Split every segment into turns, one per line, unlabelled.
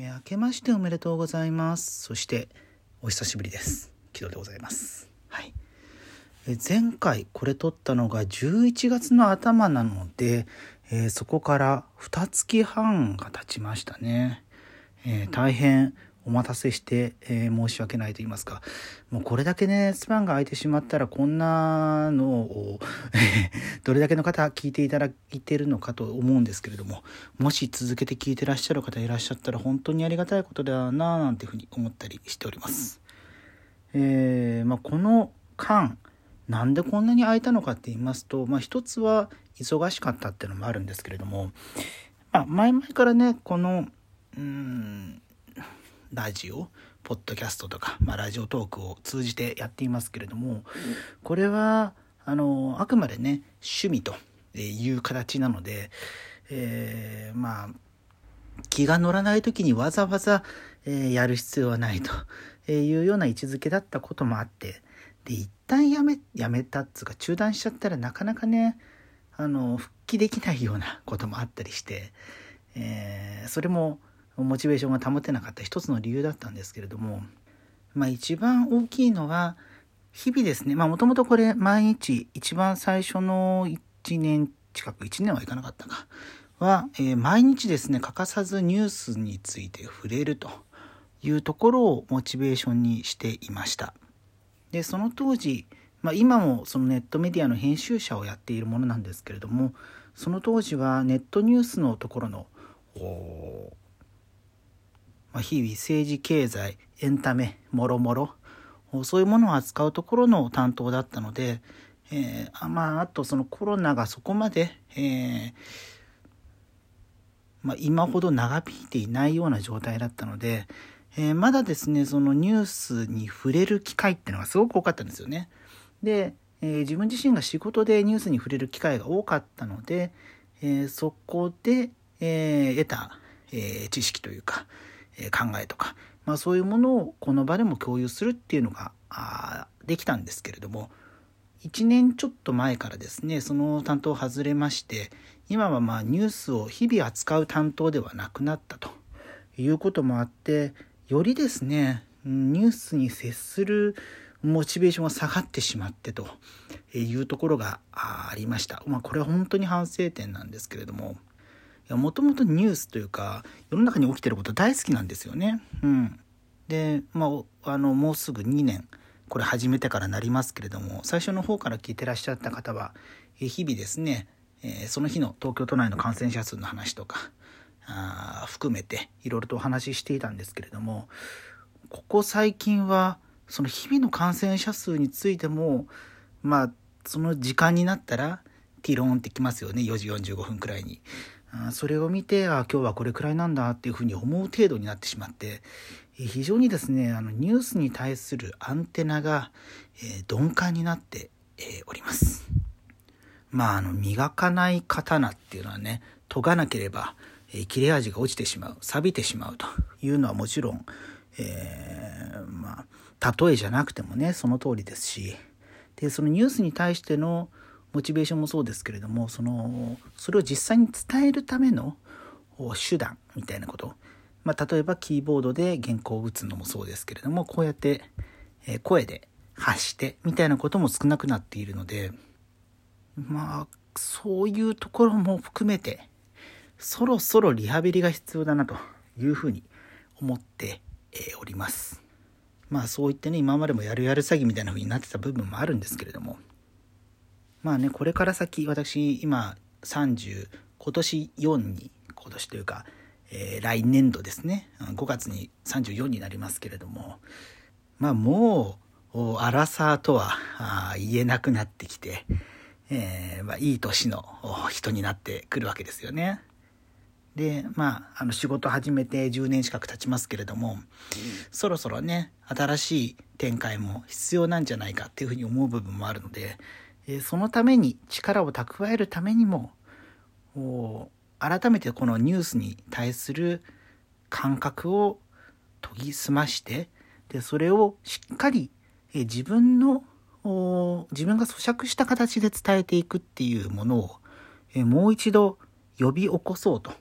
えー、明けましておめでとうございます。そしてお久しぶりです。木戸でございます。はい。え前回これ撮ったのが11月の頭なので、えー、そこから2月半が経ちましたね、えー、大変お待たせして、えー、申し訳ないと言いますか、もうこれだけね、スパンが空いてしまったら、こんなのをどれだけの方聞いていただいてるのかと思うんですけれども、もし続けて聞いてらっしゃる方いらっしゃったら、本当にありがたいことだなぁなんていうふうに思ったりしております。えー、まあ、この間、なんでこんなに空いたのかって言いますと、まあ、一つは忙しかったっていうのもあるんですけれども、まあ、前々からね、この、うん、ラジオポッドキャストとか、まあ、ラジオトークを通じてやっていますけれどもこれはあのあくまでね趣味という形なので、えー、まあ気が乗らない時にわざわざ、えー、やる必要はないというような位置づけだったこともあってで一旦やめやめたっつうか中断しちゃったらなかなかねあの復帰できないようなこともあったりして、えー、それもモチベーションが保てなかった一つの理由だったんですけれども、まあ一番大きいのは、日々ですね、まあもともとこれ毎日一番最初の1年近く、1年はいかなかったか、は、えー、毎日ですね、欠かさずニュースについて触れるというところをモチベーションにしていました。で、その当時、まあ、今もそのネットメディアの編集者をやっているものなんですけれども、その当時はネットニュースのところのまあ、日々政治経済エンタメもろもろそういうものを扱うところの担当だったので、えー、まあ、あとそのコロナがそこまで、えー、まあ、今ほど長引いていないような状態だったので、えー、まだですねそのニュースに触れる機会っていうのがすごく多かったんですよね。で、え自分自身が仕事でニュースに触れる機会が多かったので、えそこで、え得た、え知識というか、考えとか、まあ、そういうものをこの場でも共有するっていうのができたんですけれども1年ちょっと前からですねその担当を外れまして今はまあニュースを日々扱う担当ではなくなったということもあってよりですねニュースに接するモチベーションが下がってしまってというところがありました。まあこれは本当に反省点なんですけれどももともとニュースというか世の中に起きてること大好きなんですよね。うん、で、まあ、あのもうすぐ2年これ始めてからなりますけれども最初の方から聞いてらっしゃった方は日々ですね、え、その日の東京都内の感染者数の話とかあ含めていろいろとお話ししていたんですけれどもここ最近はその日々の感染者数についてもまあその時間になったらティローンってきますよね4時45分くらいに。それを見てあ今日はこれくらいなんだっていうふうに思う程度になってしまって非常にですねあのニュースに対するアンテナが、えー、鈍感になって、えー、おります。まああの磨かない刀っていうのはね研がなければ、えー、切れ味が落ちてしまう錆びてしまうというのはもちろん、えー、まあ例えじゃなくてもねその通りですしでそのニュースに対してのモチベーションもそうですけれどもそのそれを実際に伝えるための手段みたいなこと、まあ、例えばキーボードで原稿を打つのもそうですけれどもこうやって、え声で発してみたいなことも少なくなっているのでまあそういうところも含めてそろそろリハビリが必要だなというふうに思っております。まあそう言ってね今までもやるやる詐欺みたいな風になってた部分もあるんですけれどもまあね、これから先、私、今、30、今年4に、今年というか、えー、来年度ですね、5月に34になりますけれども、まあもう、アラサーとは言えなくなってきて、えー、まあ、いい年の人になってくるわけですよね。で、まあ、あの仕事始めて10年近く経ちますけれども、そろそろね、新しい展開も必要なんじゃないかっていうふうに思う部分もあるので、そのために力を蓄えるためにも改めてこのニュースに対する感覚を研ぎ澄ましてでそれをしっかり、自分の自分が咀嚼した形で伝えていくっていうものを、もう一度呼び起こそうと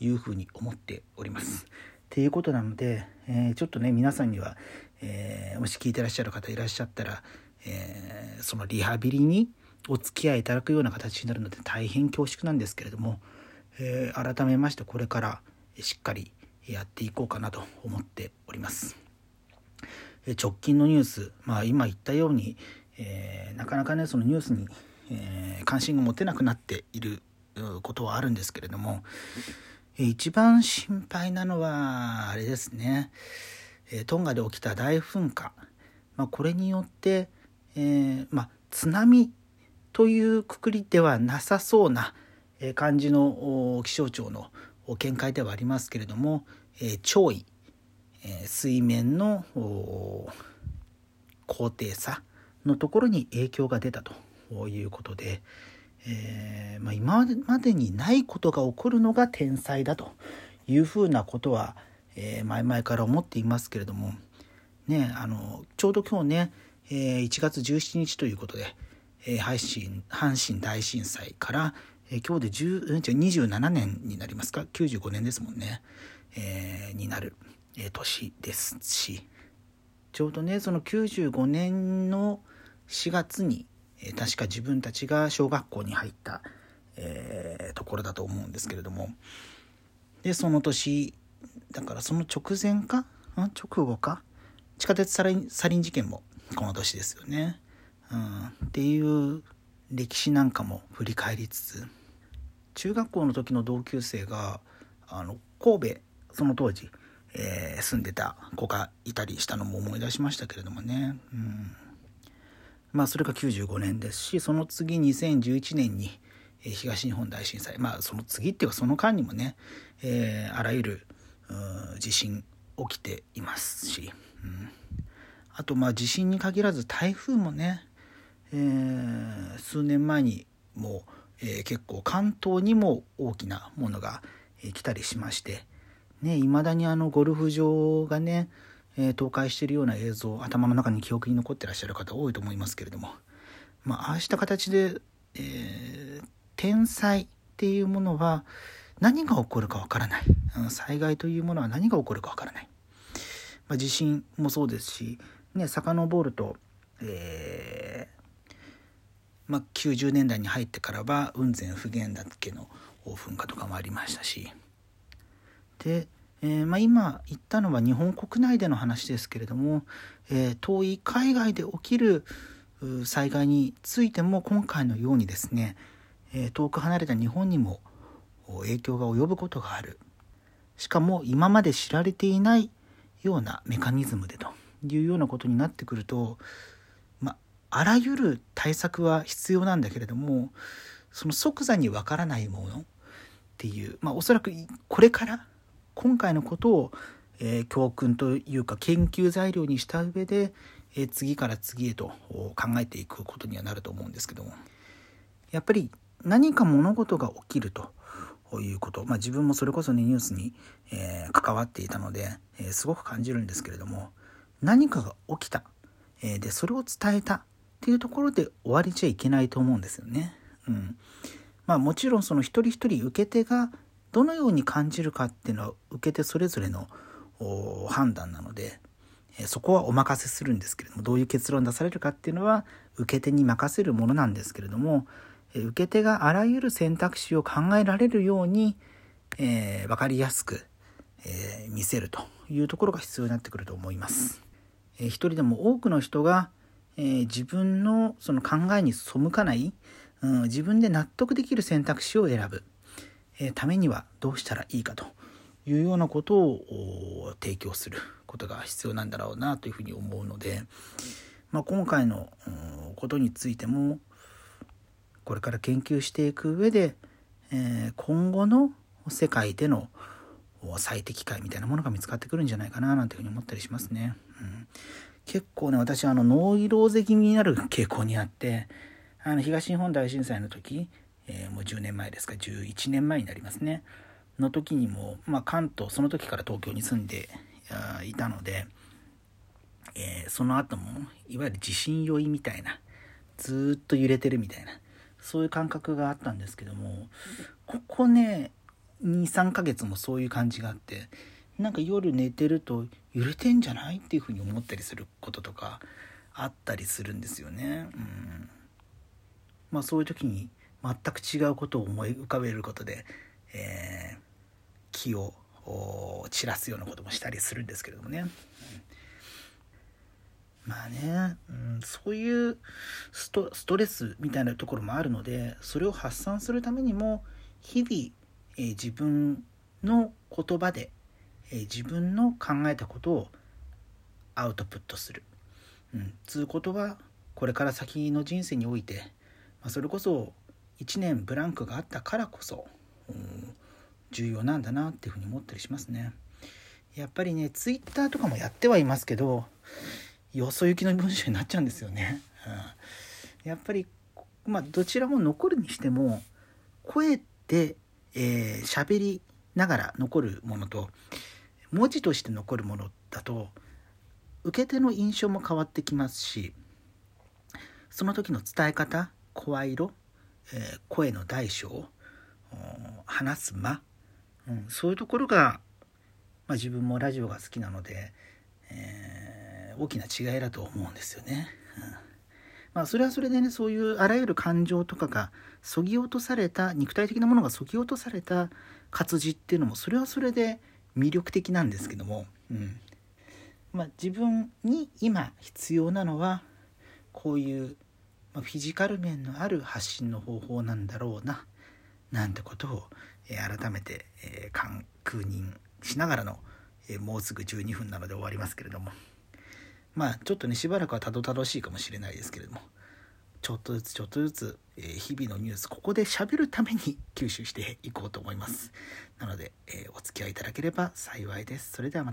いうふうに思っております。っていうことなので、えー、ちょっとね皆さんには、えー、もし聞いてらっしゃる方いらっしゃったら、えー、そのリハビリにお付き合いいただくような形になるので大変恐縮なんですけれども、え改めましてこれからしっかりやっていこうかなと思っております。直近のニュース、まあ、今言ったように、えなかなかねそのニュースに、え関心が持てなくなっていることはあるんですけれども、一番心配なのはあれですね、えトンガで起きた大噴火、まあ、これによって、えー、まあ、津波というくくりではなさそうな感じの気象庁の見解ではありますけれども、え潮位、え水面の高低差のところに影響が出たということで、えー、まあ、今までにないことが起こるのが天才だというふうなことは、えー、前々から思っていますけれども、ね、あのちょうど今日ね、え、1月17日ということで、えー、阪神阪神大震災から、え、今日で27年になりますか？95年ですもんね、えー、になる、え、年ですし。ちょうどねその95年の4月にえ確か自分たちが小学校に入った、えー、ところだと思うんですけれども。でその年だからその直前か？直後か？地下鉄サリン事件もこの年ですよね、うん、っていう歴史なんかも振り返りつつ中学校の時の同級生があの神戸その当時、えー、住んでた子がいたりしたのも思い出しましたけれどもね、うん。まあ、それが95年ですしその次2011年に東日本大震災。まあその次っていうかその間にもね、えー、あらゆる地震起きていますし、うん、あとまあ地震に限らず台風もね、えー、数年前にもう、えー、結構関東にも大きなものが、えー、来たりしましていま、だにあのゴルフ場がねえ、倒壊してるような映像頭の中に記憶に残ってらっしゃる方多いと思いますけれども、まあ、ああした形で、え、天災っていうものは何が起こるかわからない、災害というものは何が起こるかわからない、まあ、地震もそうですし、ね、遡ると、えーまあ、90年代に入ってからは雲仙普賢岳の噴火とかもありましたし。でえー、まあ、今言ったのは日本国内での話ですけれども、えー、遠い海外で起きる災害についても今回のようにですね、え、遠く離れた日本にも影響が及ぶことがある。しかも今まで知られていないようなメカニズムでと。いうようなことになってくると、まあ、らゆる対策は必要なんだけれどもその即座にわからないものっていう、まあ、おそらくこれから今回のことを、えー、教訓というか研究材料にした上で、えー、次から次へと考えていくことにはなると思うんですけども。やっぱり何か物事が起きるということ、まあ、自分もそれこそねニュースに、えー、関わっていたので、えすごく感じるんですけれども。何かが起きた、えでそれを伝えたっていうところで終わりちゃいけないと思うんですよね。うんまあ、もちろんその一人一人受け手がどのように感じるかっていうのは受け手それぞれの判断なのでそこはお任せするんですけれどもどういう結論出されるかっていうのは受け手に任せるものなんですけれども受け手があらゆる選択肢を考えられるように、えー、分かりやすく、えー、見せるというところが必要になってくると思います。えー、一人でも多くの人が、えー、自分のその考えに背かない、うん、自分で納得できる選択肢を選ぶ。えためにはどうしたらいいかというようなことを提供することが必要なんだろうなというふうに思うので、まあ、今回のことについてもこれから研究していく上で、え今後の世界での最適解みたいなものが見つかってくるんじゃないかななんていうふうに思ったりしますね。結構ね私はあのノイローゼ気になる傾向にあってあの東日本大震災の時えー、もう10年前ですか11年前になりますね。の時にも、まあ、関東その時から東京に住んでいたので、えー、その後もいわゆる地震酔いみたいなずっと揺れてるみたいなそういう感覚があったんですけどもここね23ヶ月もそういう感じがあってなんか夜寝てると揺れてんじゃないっていうふうに思ったりすることとかあったりするんですよね。うん、まあそういう時に全く違うことを思い浮かべることで、えー、気を散らすようなこともしたりするんですけれどもね。うんまあね、うん、そういうストストレスみたいなところもあるのでそれを発散するためにも日々、えー、自分の言葉で、えー、自分の考えたことをアウトプットする。うん、つうことはこれから先の人生において、まあ、それこそ1年ブランクがあったからこそ、うん、重要なんだなっていうふうに思ったりしますね。やっぱりねツイッターとかもやってはいますけどよそ行きの文章になっちゃうんですよね。うん、やっぱりまあどちらも残るにしても声でえー、喋りながら残るものと文字として残るものだと受け手の印象も変わってきますしその時の伝え方声色、えー、声の大小話す間、うん、そういうところが、まあ、自分もラジオが好きなので、えー、大きな違いだと思うんですよね。うんまあ、それはそれでねそういうあらゆる感情とかがそぎ落とされた肉体的なものがそぎ落とされた活字っていうのもそれはそれで魅力的なんですけども、うん。まあ、自分に今必要なのはこういう、フィジカル面のある発信の方法なんだろうななんてことを、改めて、え、確認しながらの、もうすぐ12分なので終わりますけれども。まあちょっとねしばらくはたどたどしいかもしれないですけれども。ちょっとずつちょっとずつ、えー、日々のニュースここで喋るために吸収していこうと思います。なので、えー、お付き合いいただければ幸いです。それでは